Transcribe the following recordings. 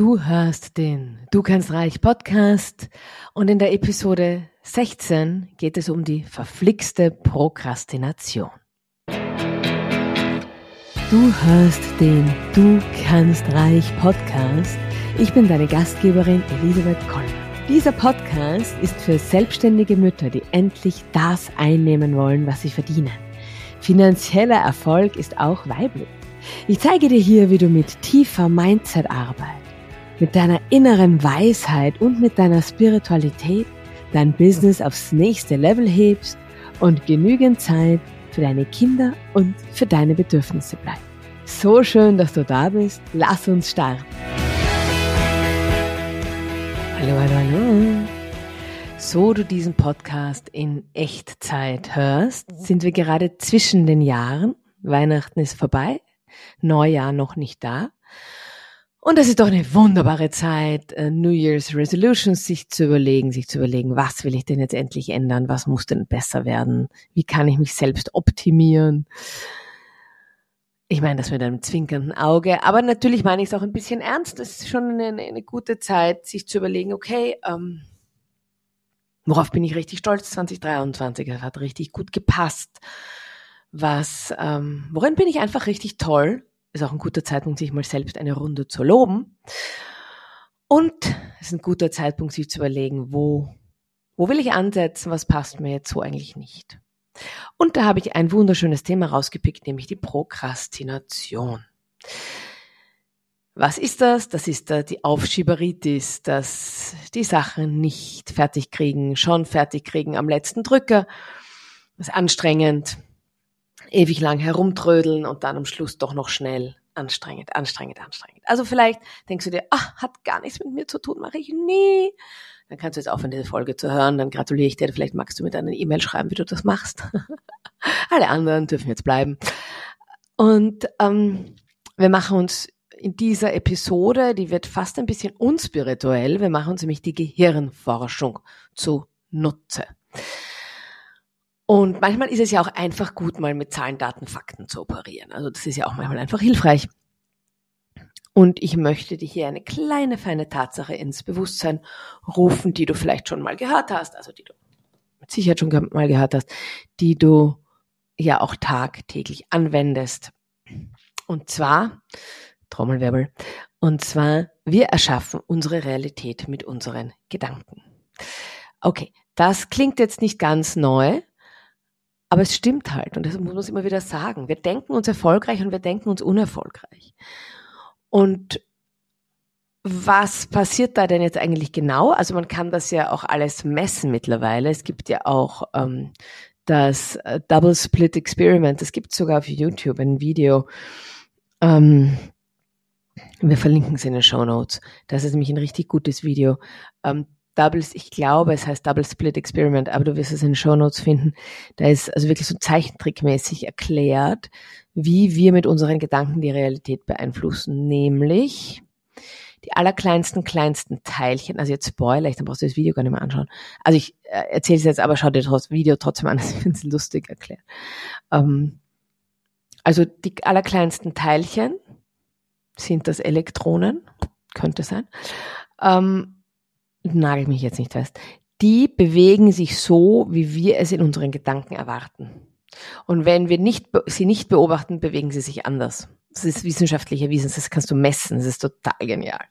Du hörst den Du kannst reich Podcast und in der Episode 16 geht es um die verflixte Prokrastination. Du hörst den Du kannst reich Podcast. Ich bin deine Gastgeberin Elisabeth Koller. Dieser Podcast ist für selbstständige Mütter, die endlich das einnehmen wollen, was sie verdienen. Finanzieller Erfolg ist auch weiblich. Ich zeige dir hier, wie du mit tiefer Mindset-Arbeit mit deiner inneren Weisheit und mit deiner Spiritualität dein Business aufs nächste Level hebst und genügend Zeit für deine Kinder und für deine Bedürfnisse bleibt. So schön, dass du da bist. Lass uns starten. Hallo, hallo, hallo. So du diesen Podcast in Echtzeit hörst, sind wir gerade zwischen den Jahren. Weihnachten ist vorbei, Neujahr noch nicht da. Und das ist doch eine wunderbare Zeit, äh, New Year's Resolutions sich zu überlegen, sich zu überlegen, was will ich denn jetzt endlich ändern, was muss denn besser werden, wie kann ich mich selbst optimieren. Ich meine das mit einem zwinkernden Auge, aber natürlich meine ich es auch ein bisschen ernst. Es ist schon eine, eine, gute Zeit, sich zu überlegen, okay, ähm, worauf bin ich richtig stolz 2023? Das hat richtig gut gepasst. Was, ähm, worin bin ich einfach richtig toll? Ist auch ein guter Zeitpunkt, sich mal selbst eine Runde zu loben. Und es ist ein guter Zeitpunkt, sich zu überlegen, wo, wo will ich ansetzen, was passt mir jetzt so eigentlich nicht. Und da habe ich ein wunderschönes Thema rausgepickt, nämlich die Prokrastination. Was ist das? Das ist die Aufschieberitis, dass die Sachen nicht fertig kriegen, schon fertig kriegen am letzten Drücker. Das ist anstrengend, ewig lang herumtrödeln und dann am Schluss doch noch schnell anstrengend, anstrengend, anstrengend. Also vielleicht denkst du dir, ach, hat gar nichts mit mir zu tun, mache ich nie. Dann kannst du jetzt aufhören, diese Folge zu hören, dann gratuliere ich dir, vielleicht magst du mir dann eine E-Mail schreiben, wie du das machst. Alle anderen dürfen jetzt bleiben. Und ähm, wir machen uns in dieser Episode, die wird fast ein bisschen unspirituell, wir machen uns nämlich die Gehirnforschung zu Nutze. Und manchmal ist es ja auch einfach gut, mal mit Zahlen, Daten, Fakten zu operieren. Also das ist ja auch manchmal einfach hilfreich. Und ich möchte dir hier eine kleine, feine Tatsache ins Bewusstsein rufen, die du vielleicht schon mal gehört hast, also die du mit Sicherheit schon mal gehört hast, die du ja auch tagtäglich anwendest. Und zwar, Trommelwirbel, und zwar, wir erschaffen unsere Realität mit unseren Gedanken. Okay, das klingt jetzt nicht ganz neu, aber es stimmt halt und das muss man immer wieder sagen. Wir denken uns erfolgreich und wir denken uns unerfolgreich. Und was passiert da denn jetzt eigentlich genau? Also man kann das ja auch alles messen mittlerweile. Es gibt ja auch ähm, das äh, Double Split Experiment. Es gibt sogar auf YouTube ein Video. Ähm, wir verlinken es in den Show Notes. Das ist nämlich ein richtig gutes Video. Ähm, Doubles, ich glaube, es heißt Double Split Experiment, aber du wirst es in den Show Notes finden. Da ist also wirklich so zeichentrickmäßig erklärt, wie wir mit unseren Gedanken die Realität beeinflussen, nämlich die allerkleinsten, kleinsten Teilchen, also jetzt Spoiler, dann brauchst du das Video gar nicht mehr anschauen. Also ich äh, erzähle es jetzt, aber schau dir das Video trotzdem an, ich finde es lustig erklärt. Ähm, also die allerkleinsten Teilchen sind das Elektronen, könnte sein. Ähm, nagel mich jetzt nicht fest, die bewegen sich so, wie wir es in unseren Gedanken erwarten. Und wenn wir nicht, sie nicht beobachten, bewegen sie sich anders. Das ist wissenschaftlich erwiesen, das kannst du messen, das ist total genial.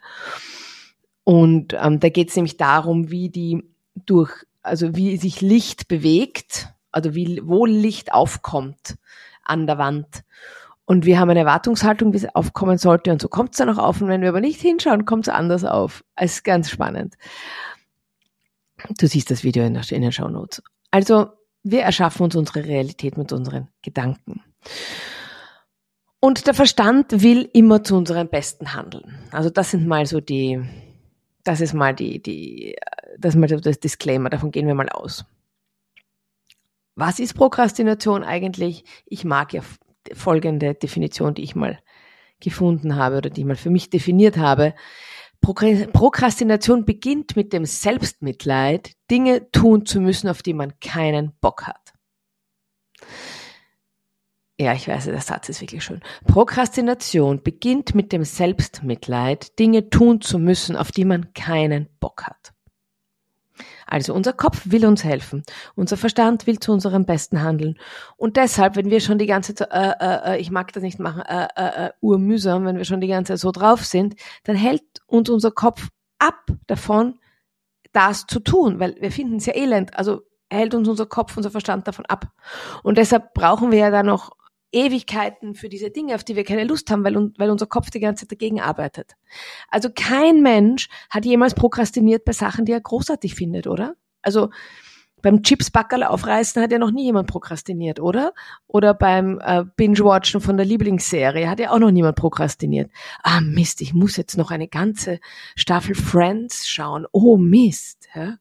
Und ähm, da geht es nämlich darum, wie die durch, also wie sich Licht bewegt, also wie, wo Licht aufkommt an der Wand. Und wir haben eine Erwartungshaltung, wie es aufkommen sollte. Und so kommt es dann auch auf. Und wenn wir aber nicht hinschauen, kommt es anders auf. Es ist ganz spannend. Du siehst das Video in, der, in den Show Notes. Also, wir erschaffen uns unsere Realität mit unseren Gedanken. Und der Verstand will immer zu unserem Besten handeln. Also das sind mal so die, das ist mal die, die, das ist mal das Disclaimer, davon gehen wir mal aus. Was ist Prokrastination eigentlich? Ich mag ja folgende Definition, die ich mal gefunden habe oder die ich mal für mich definiert habe. Prokrastination beginnt mit dem Selbstmitleid, Dinge tun zu müssen, auf die man keinen Bock hat. ja, ich weiß, der Satz ist wirklich schön. Prokrastination beginnt mit dem Selbstmitleid, Dinge tun zu müssen, auf die man keinen Bock hat. Also unser Kopf will uns helfen, unser Verstand will zu unserem Besten handeln. Und deshalb, wenn wir schon die ganze Zeit, äh, äh, äh, ich mag das nicht machen, äh, äh, äh, urmühsam, wenn wir schon die ganze Zeit so drauf sind, dann hält uns unser Kopf ab davon, das zu tun, weil wir finden es ja elend. Also hält uns unser Kopf, unser Verstand davon ab. Und deshalb brauchen wir ja dann noch Ewigkeiten für diese Dinge, auf die wir keine Lust haben, weil, weil unser Kopf die ganze Zeit dagegen arbeitet. Also kein Mensch hat jemals prokrastiniert bei Sachen, die er großartig findet, oder? Also beim Chipsbackerl aufreißen hat ja noch nie jemand prokrastiniert, oder? Oder beim äh, Binge-Watchen von der Lieblingsserie hat ja auch noch niemand prokrastiniert. Ah Mist, ich muss jetzt noch eine ganze Staffel Friends schauen. Oh Mist. Ja?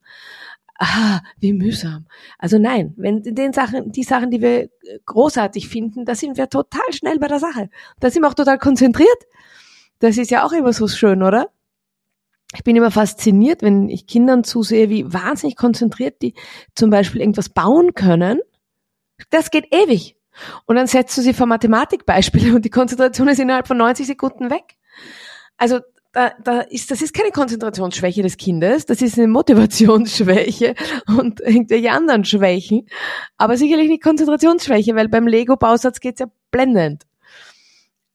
Ah, wie mühsam. Also nein, wenn den Sachen, die Sachen, die wir großartig finden, da sind wir total schnell bei der Sache. Da sind wir auch total konzentriert. Das ist ja auch immer so schön, oder? Ich bin immer fasziniert, wenn ich Kindern zusehe, wie wahnsinnig konzentriert die zum Beispiel irgendwas bauen können. Das geht ewig. Und dann setzt du sie vor Mathematikbeispiele und die Konzentration ist innerhalb von 90 Sekunden weg. Also da, da ist, das ist keine Konzentrationsschwäche des Kindes, das ist eine Motivationsschwäche und irgendwelche anderen Schwächen, aber sicherlich nicht Konzentrationsschwäche, weil beim Lego-Bausatz geht's ja blendend.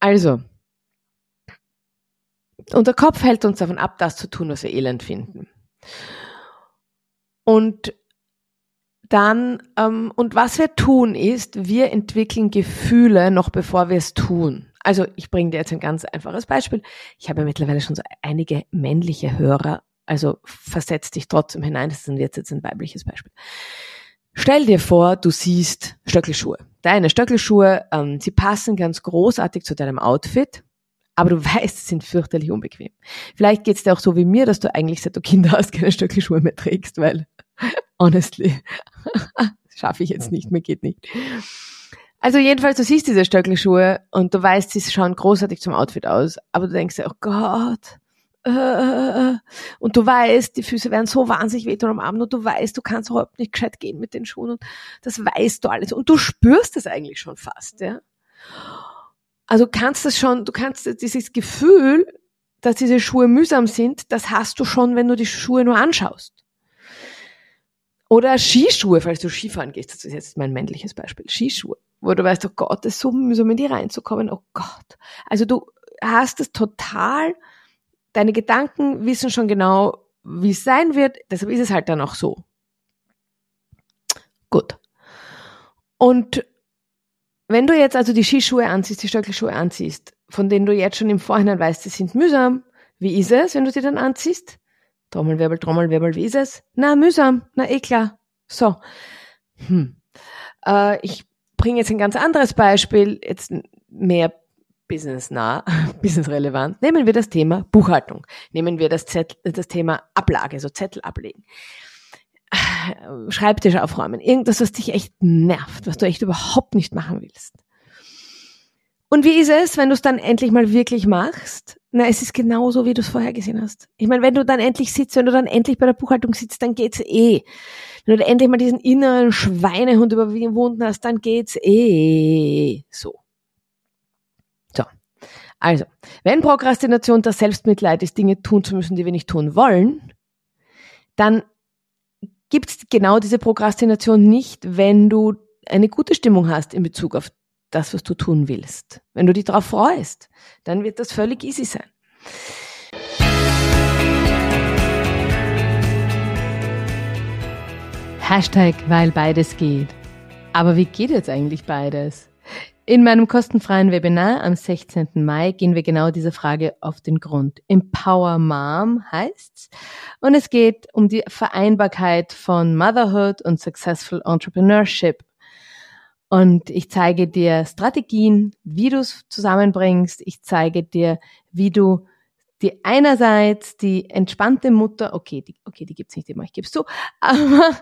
Also, unser Kopf hält uns davon ab, das zu tun, was wir elend finden. Und dann, ähm, und was wir tun ist, wir entwickeln Gefühle noch bevor wir es tun. Also ich bringe dir jetzt ein ganz einfaches Beispiel. Ich habe ja mittlerweile schon so einige männliche Hörer, also versetz dich trotzdem hinein, das ist jetzt, ein weibliches Beispiel. Stell dir vor, du siehst Stöckelschuhe. Deine Stöckelschuhe, ähm, sie passen ganz großartig zu deinem Outfit, aber du weißt, sie sind fürchterlich unbequem. Vielleicht geht's dir auch so wie mir, dass du eigentlich, seit du Kinder hast, keine Stöckelschuhe mehr trägst, weil, honestly, schaffe ich jetzt nicht, mir geht nicht. Also jedenfalls, du siehst diese Stöckelschuhe und du weißt, sie schauen großartig zum Outfit aus, aber du denkst dir, oh Gott, äh, äh, äh. und du weißt, die Füße werden so wahnsinnig wehtun am Abend und du weißt, du kannst überhaupt nicht gescheit gehen mit den Schuhen und das weißt du alles und du spürst das eigentlich schon fast, ja. Also kannst das schon, du kannst dieses Gefühl, dass diese Schuhe mühsam sind, das hast du schon, wenn du die Schuhe nur anschaust. Oder Skischuhe, falls du Skifahren gehst, das ist jetzt mein männliches Beispiel, Skischuhe wo du weißt, oh Gott, ist so mühsam in die reinzukommen, oh Gott. Also du hast es total, deine Gedanken wissen schon genau, wie es sein wird, deshalb ist es halt dann auch so. Gut. Und wenn du jetzt also die Skischuhe anziehst, die Stöckelschuhe anziehst, von denen du jetzt schon im Vorhinein weißt, sie sind mühsam, wie ist es, wenn du sie dann anziehst? Trommelwirbel, Trommelwirbel, wie ist es? Na, mühsam, na eh klar. So. Hm. Äh, ich bringe jetzt ein ganz anderes Beispiel, jetzt mehr businessnah, businessrelevant. Nehmen wir das Thema Buchhaltung. Nehmen wir das, Zettel, das Thema Ablage, so Zettel ablegen. Schreibtisch aufräumen. Irgendwas, was dich echt nervt, was du echt überhaupt nicht machen willst. Und wie ist es, wenn du es dann endlich mal wirklich machst? Na, es ist genauso, wie du es vorher gesehen hast. Ich meine, wenn du dann endlich sitzt, wenn du dann endlich bei der Buchhaltung sitzt, dann geht's eh. Wenn du endlich mal diesen inneren Schweinehund überwunden hast, dann geht's eh so. So. Also, wenn Prokrastination das Selbstmitleid ist, Dinge tun zu müssen, die wir nicht tun wollen, dann gibt's genau diese Prokrastination nicht, wenn du eine gute Stimmung hast in Bezug auf das, was du tun willst. Wenn du dich darauf freust, dann wird das völlig easy sein. Hashtag, weil beides geht. Aber wie geht jetzt eigentlich beides? In meinem kostenfreien Webinar am 16. Mai gehen wir genau dieser Frage auf den Grund. Empower Mom heißt's. Und es geht um die Vereinbarkeit von Motherhood und Successful Entrepreneurship. Und ich zeige dir Strategien, wie du es zusammenbringst. Ich zeige dir, wie du die einerseits die entspannte Mutter, okay, die, okay, die gibt's nicht immer, ich gebe zu, aber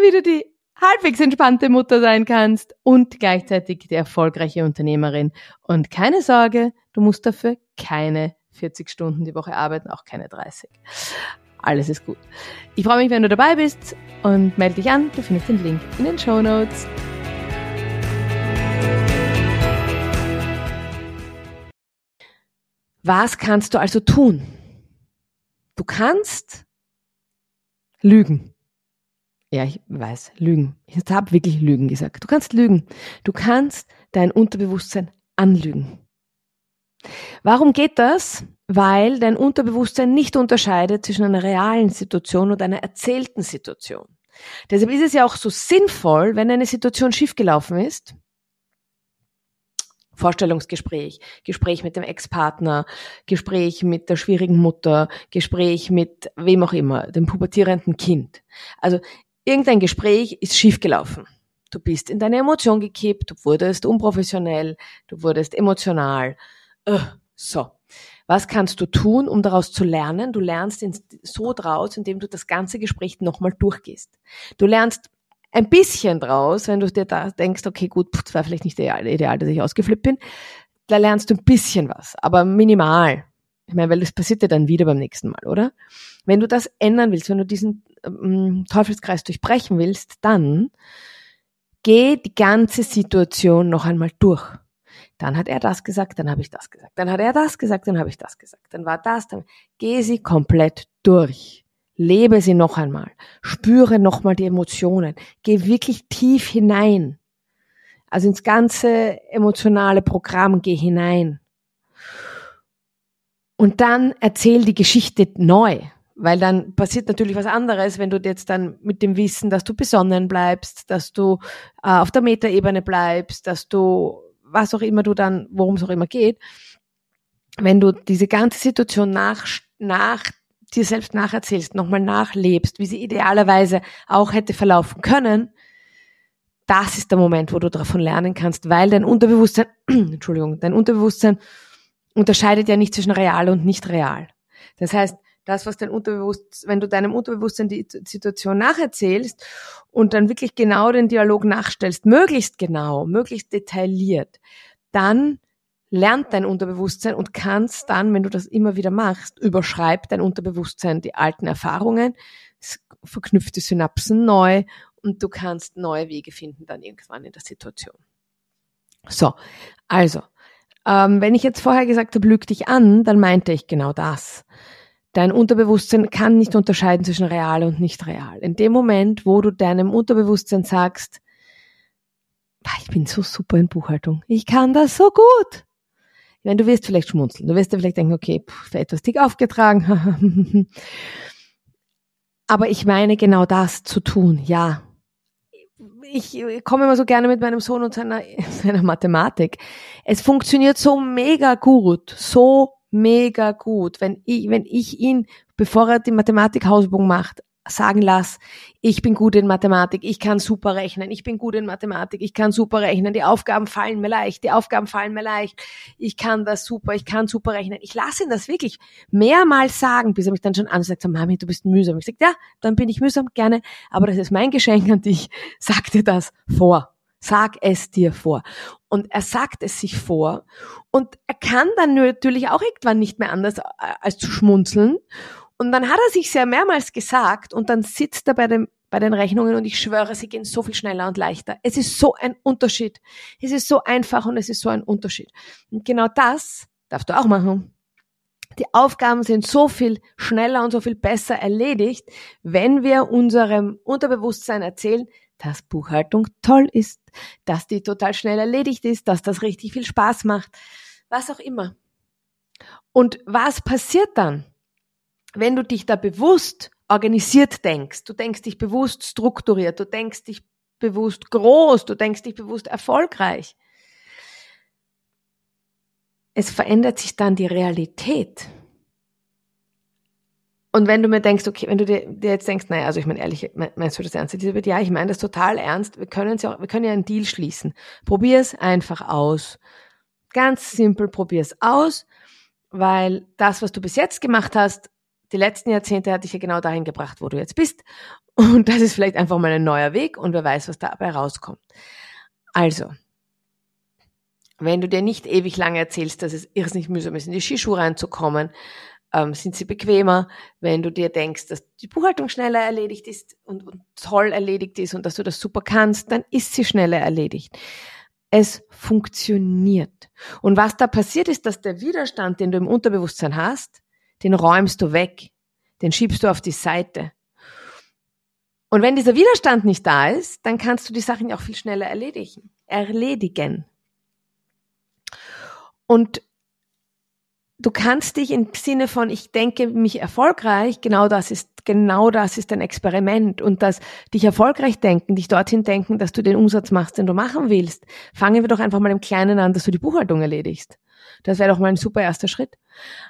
wie du die halbwegs entspannte Mutter sein kannst und gleichzeitig die erfolgreiche Unternehmerin. Und keine Sorge, du musst dafür keine 40 Stunden die Woche arbeiten, auch keine 30. Alles ist gut. Ich freue mich, wenn du dabei bist und melde dich an. Du findest den Link in den Show Notes. Was kannst du also tun? Du kannst lügen. Ja, ich weiß, lügen. Ich habe wirklich Lügen gesagt. Du kannst lügen. Du kannst dein Unterbewusstsein anlügen. Warum geht das? Weil dein Unterbewusstsein nicht unterscheidet zwischen einer realen Situation und einer erzählten Situation. Deshalb ist es ja auch so sinnvoll, wenn eine Situation schiefgelaufen ist, Vorstellungsgespräch, Gespräch mit dem Ex-Partner, Gespräch mit der schwierigen Mutter, Gespräch mit wem auch immer, dem pubertierenden Kind. Also irgendein Gespräch ist schiefgelaufen. Du bist in deine Emotion gekippt, du wurdest unprofessionell, du wurdest emotional. So. Was kannst du tun, um daraus zu lernen? Du lernst so draus, indem du das ganze Gespräch nochmal durchgehst. Du lernst ein bisschen draus, wenn du dir da denkst, okay, gut, das war vielleicht nicht ideal, ideal, dass ich ausgeflippt bin. Da lernst du ein bisschen was, aber minimal. Ich meine, weil das passiert dir dann wieder beim nächsten Mal, oder? Wenn du das ändern willst, wenn du diesen ähm, Teufelskreis durchbrechen willst, dann geh die ganze Situation noch einmal durch. Dann hat er das gesagt, dann habe ich das gesagt. Dann hat er das gesagt, dann habe ich das gesagt. Dann war das, dann geh sie komplett durch. Lebe sie noch einmal. Spüre nochmal die Emotionen. Geh wirklich tief hinein. Also ins ganze emotionale Programm geh hinein. Und dann erzähl die Geschichte neu. Weil dann passiert natürlich was anderes, wenn du jetzt dann mit dem Wissen, dass du besonnen bleibst, dass du äh, auf der Metaebene bleibst, dass du, was auch immer du dann, worum es auch immer geht, wenn du diese ganze Situation nach, nach dir selbst nacherzählst, nochmal nachlebst, wie sie idealerweise auch hätte verlaufen können, das ist der Moment, wo du davon lernen kannst, weil dein Unterbewusstsein, Entschuldigung, dein Unterbewusstsein unterscheidet ja nicht zwischen real und nicht real. Das heißt, das, was dein Unterbewusstsein, wenn du deinem Unterbewusstsein die Situation nacherzählst und dann wirklich genau den Dialog nachstellst, möglichst genau, möglichst detailliert, dann lernt dein Unterbewusstsein und kannst dann, wenn du das immer wieder machst, überschreibt dein Unterbewusstsein die alten Erfahrungen, verknüpft die Synapsen neu und du kannst neue Wege finden dann irgendwann in der Situation. So, also, ähm, wenn ich jetzt vorher gesagt habe, lüg dich an, dann meinte ich genau das. Dein Unterbewusstsein kann nicht unterscheiden zwischen real und nicht real. In dem Moment, wo du deinem Unterbewusstsein sagst, ich bin so super in Buchhaltung, ich kann das so gut, ich meine, du wirst vielleicht schmunzeln. Du wirst dir vielleicht denken, okay, pff, etwas dick aufgetragen. Aber ich meine genau das zu tun, ja. Ich komme immer so gerne mit meinem Sohn und seiner, seiner Mathematik. Es funktioniert so mega gut, so mega gut, wenn ich, wenn ich ihn, bevor er die Mathematik-Hausübung macht, sagen lass, ich bin gut in Mathematik, ich kann super rechnen, ich bin gut in Mathematik, ich kann super rechnen, die Aufgaben fallen mir leicht, die Aufgaben fallen mir leicht, ich kann das super, ich kann super rechnen. Ich lasse ihn das wirklich mehrmals sagen, bis er mich dann schon ansagt, Mami, du bist mühsam. Ich sage, ja, dann bin ich mühsam, gerne, aber das ist mein Geschenk an dich, sag dir das vor. Sag es dir vor. Und er sagt es sich vor. Und er kann dann natürlich auch irgendwann nicht mehr anders äh, als zu schmunzeln und dann hat er sich sehr mehrmals gesagt und dann sitzt er bei, dem, bei den Rechnungen und ich schwöre, sie gehen so viel schneller und leichter. Es ist so ein Unterschied. Es ist so einfach und es ist so ein Unterschied. Und genau das darfst du auch machen. Die Aufgaben sind so viel schneller und so viel besser erledigt, wenn wir unserem Unterbewusstsein erzählen, dass Buchhaltung toll ist, dass die total schnell erledigt ist, dass das richtig viel Spaß macht, was auch immer. Und was passiert dann? Wenn du dich da bewusst organisiert denkst, du denkst dich bewusst strukturiert, du denkst dich bewusst groß, du denkst dich bewusst erfolgreich, es verändert sich dann die Realität. Und wenn du mir denkst, okay, wenn du dir, dir jetzt denkst, naja, also ich meine ehrlich, meinst du das ernst, Elisabeth? Ja, ich meine das total ernst. Wir können ja, wir können ja einen Deal schließen. Probier es einfach aus. Ganz simpel, probier es aus, weil das, was du bis jetzt gemacht hast, die letzten Jahrzehnte hat dich ja genau dahin gebracht, wo du jetzt bist. Und das ist vielleicht einfach mal ein neuer Weg und wer weiß, was dabei rauskommt. Also, wenn du dir nicht ewig lange erzählst, dass es irrsinnig mühsam ist, in die Skischuhe reinzukommen, ähm, sind sie bequemer. Wenn du dir denkst, dass die Buchhaltung schneller erledigt ist und, und toll erledigt ist und dass du das super kannst, dann ist sie schneller erledigt. es funktioniert. Und was da passiert ist, dass der Widerstand, den du im Unterbewusstsein hast, den räumst du weg, den schiebst du auf die Seite. Und wenn dieser Widerstand nicht da ist, dann kannst du die Sachen auch viel schneller erledigen. Erledigen. Und du kannst dich im Sinne von, ich denke mich erfolgreich, genau das ist, genau das ist ein Experiment und das dich erfolgreich denken, dich dorthin denken, dass du den Umsatz machst, den du machen willst. Fangen wir doch einfach mal im Kleinen an, dass du die Buchhaltung erledigst. Das wäre doch mal ein super erster Schritt.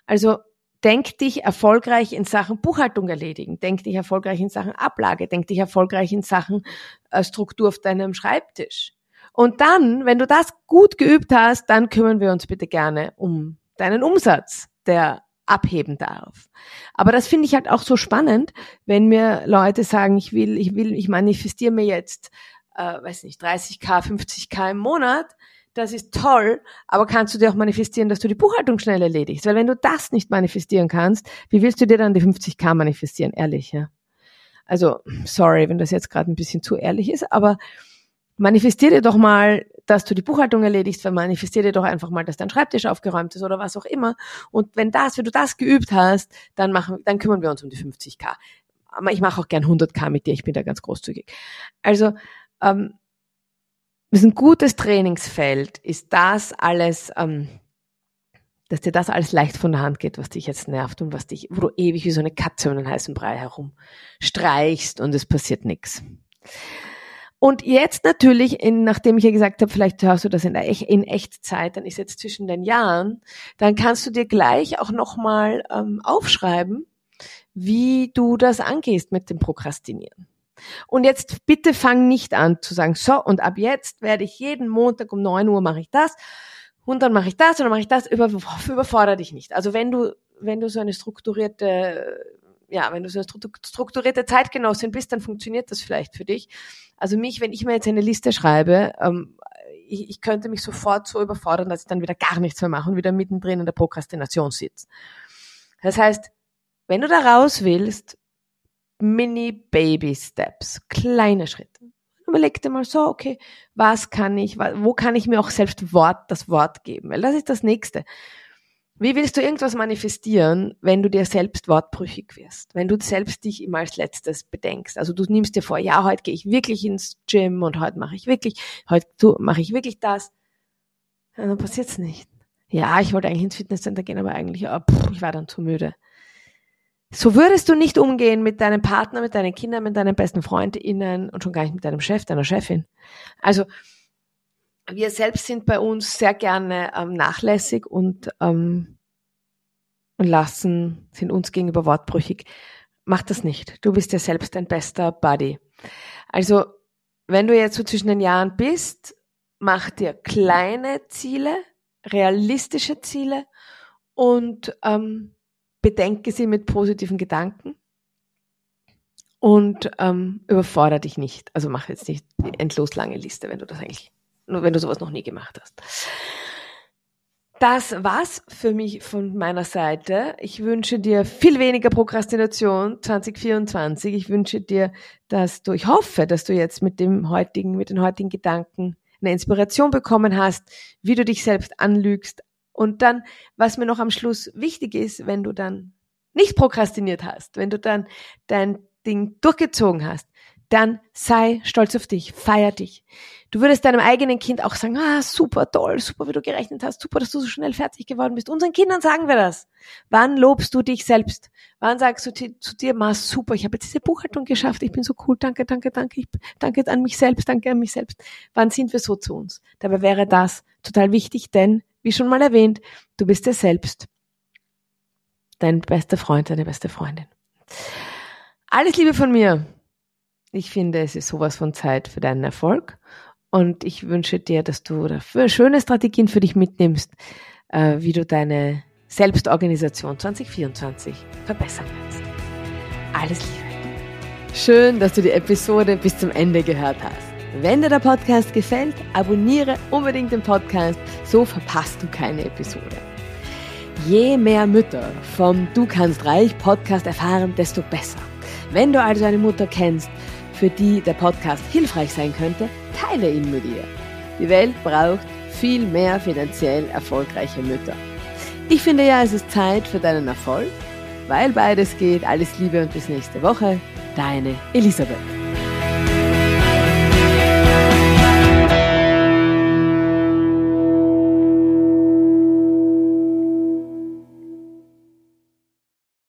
Also, denk dich erfolgreich in Sachen Buchhaltung erledigen. Denk dich erfolgreich in Sachen Ablage. Denk dich erfolgreich in Sachen äh, Struktur auf deinem Schreibtisch. Und dann, wenn du das gut geübt hast, dann kümmern wir uns bitte gerne um deinen Umsatz, der abheben darf. Aber das finde ich halt auch so spannend, wenn mir Leute sagen, ich will, ich will, ich manifestiere mir jetzt, äh, weiß nicht, 30k, 50k im Monat. Das ist toll, aber kannst du dir auch manifestieren, dass du die Buchhaltung schnell erledigst? Weil wenn du das nicht manifestieren kannst, wie willst du dir dann die 50k manifestieren? Ehrlich, ja. Also, sorry, wenn das jetzt gerade ein bisschen zu ehrlich ist, aber manifestier dir doch mal, dass du die Buchhaltung erledigst, weil manifestier dir doch einfach mal, dass dein Schreibtisch aufgeräumt ist oder was auch immer. Und wenn das, wenn du das geübt hast, dann machen, dann kümmern wir uns um die 50k. Aber ich mache auch gern 100k mit dir, ich bin da ganz großzügig. Also, ähm, ist ein gutes Trainingsfeld, ist das alles, ähm, dass dir das alles leicht von der Hand geht, was dich jetzt nervt und was dich, wo du ewig wie so eine Katze um den heißen Brei herum streichst und es passiert nichts. Und jetzt natürlich, in, nachdem ich ja gesagt habe, vielleicht hörst du das in, in Echtzeit, dann ist jetzt zwischen den Jahren, dann kannst du dir gleich auch nochmal ähm, aufschreiben, wie du das angehst mit dem Prokrastinieren. Und jetzt bitte fang nicht an zu sagen, so, und ab jetzt werde ich jeden Montag um neun Uhr mache ich das und dann mache ich das und dann mache ich das, über, überfordere dich nicht. Also wenn du, wenn du so eine strukturierte ja, wenn du so eine strukturierte Zeitgenossin bist, dann funktioniert das vielleicht für dich. Also mich, wenn ich mir jetzt eine Liste schreibe, ähm, ich, ich könnte mich sofort so überfordern, dass ich dann wieder gar nichts mehr mache und wieder mittendrin in der Prokrastination sitze. Das heißt, wenn du da raus willst, Mini Baby Steps, kleine Schritte. Überleg dir mal so, okay, was kann ich, wo kann ich mir auch selbst Wort, das Wort geben? Weil das ist das Nächste. Wie willst du irgendwas manifestieren, wenn du dir selbst wortbrüchig wirst? Wenn du selbst dich immer als letztes bedenkst? Also du nimmst dir vor, ja, heute gehe ich wirklich ins Gym und heute mache ich wirklich, heute mache ich wirklich das. Ja, dann passiert's nicht. Ja, ich wollte eigentlich ins Fitnesscenter gehen, aber eigentlich, oh, pff, ich war dann zu müde. So würdest du nicht umgehen mit deinem Partner, mit deinen Kindern, mit deinen besten FreundInnen und schon gar nicht mit deinem Chef, deiner Chefin. Also wir selbst sind bei uns sehr gerne ähm, nachlässig und ähm, lassen, sind uns gegenüber wortbrüchig. Mach das nicht. Du bist ja selbst dein bester Buddy. Also, wenn du jetzt so zwischen den Jahren bist, mach dir kleine Ziele, realistische Ziele und ähm, bedenke sie mit positiven Gedanken und ähm, überfordere dich nicht. Also mach jetzt nicht endlos lange Liste, wenn du das eigentlich nur wenn du sowas noch nie gemacht hast. Das war's für mich von meiner Seite. Ich wünsche dir viel weniger Prokrastination 2024. Ich wünsche dir, dass du, ich hoffe, dass du jetzt mit dem heutigen, mit den heutigen Gedanken eine Inspiration bekommen hast, wie du dich selbst anlügst. Und dann, was mir noch am Schluss wichtig ist, wenn du dann nicht prokrastiniert hast, wenn du dann dein Ding durchgezogen hast, dann sei stolz auf dich, feier dich. Du würdest deinem eigenen Kind auch sagen, ah, super, toll, super, wie du gerechnet hast, super, dass du so schnell fertig geworden bist. Unseren Kindern sagen wir das. Wann lobst du dich selbst? Wann sagst du zu dir, ma, super, ich habe jetzt diese Buchhaltung geschafft, ich bin so cool, danke, danke, danke, ich, danke an mich selbst, danke an mich selbst. Wann sind wir so zu uns? Dabei wäre das total wichtig, denn, wie schon mal erwähnt, du bist dir selbst dein bester Freund, deine beste Freundin. Alles Liebe von mir. Ich finde, es ist sowas von Zeit für deinen Erfolg. Und ich wünsche dir, dass du dafür schöne Strategien für dich mitnimmst, äh, wie du deine Selbstorganisation 2024 verbessern kannst. Alles Liebe. Schön, dass du die Episode bis zum Ende gehört hast. Wenn dir der Podcast gefällt, abonniere unbedingt den Podcast, so verpasst du keine Episode. Je mehr Mütter vom Du kannst reich Podcast erfahren, desto besser. Wenn du also eine Mutter kennst, für die der Podcast hilfreich sein könnte, teile ihn mit ihr. Die Welt braucht viel mehr finanziell erfolgreiche Mütter. Ich finde ja, es ist Zeit für deinen Erfolg, weil beides geht. Alles Liebe und bis nächste Woche. Deine Elisabeth.